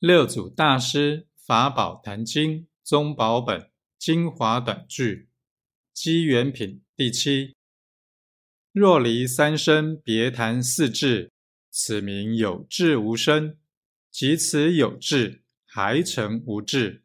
六祖大师法宝坛经宗宝本精华短句机缘品第七。若离三生，别谈四智，此名有智无生；即此有智，还成无智。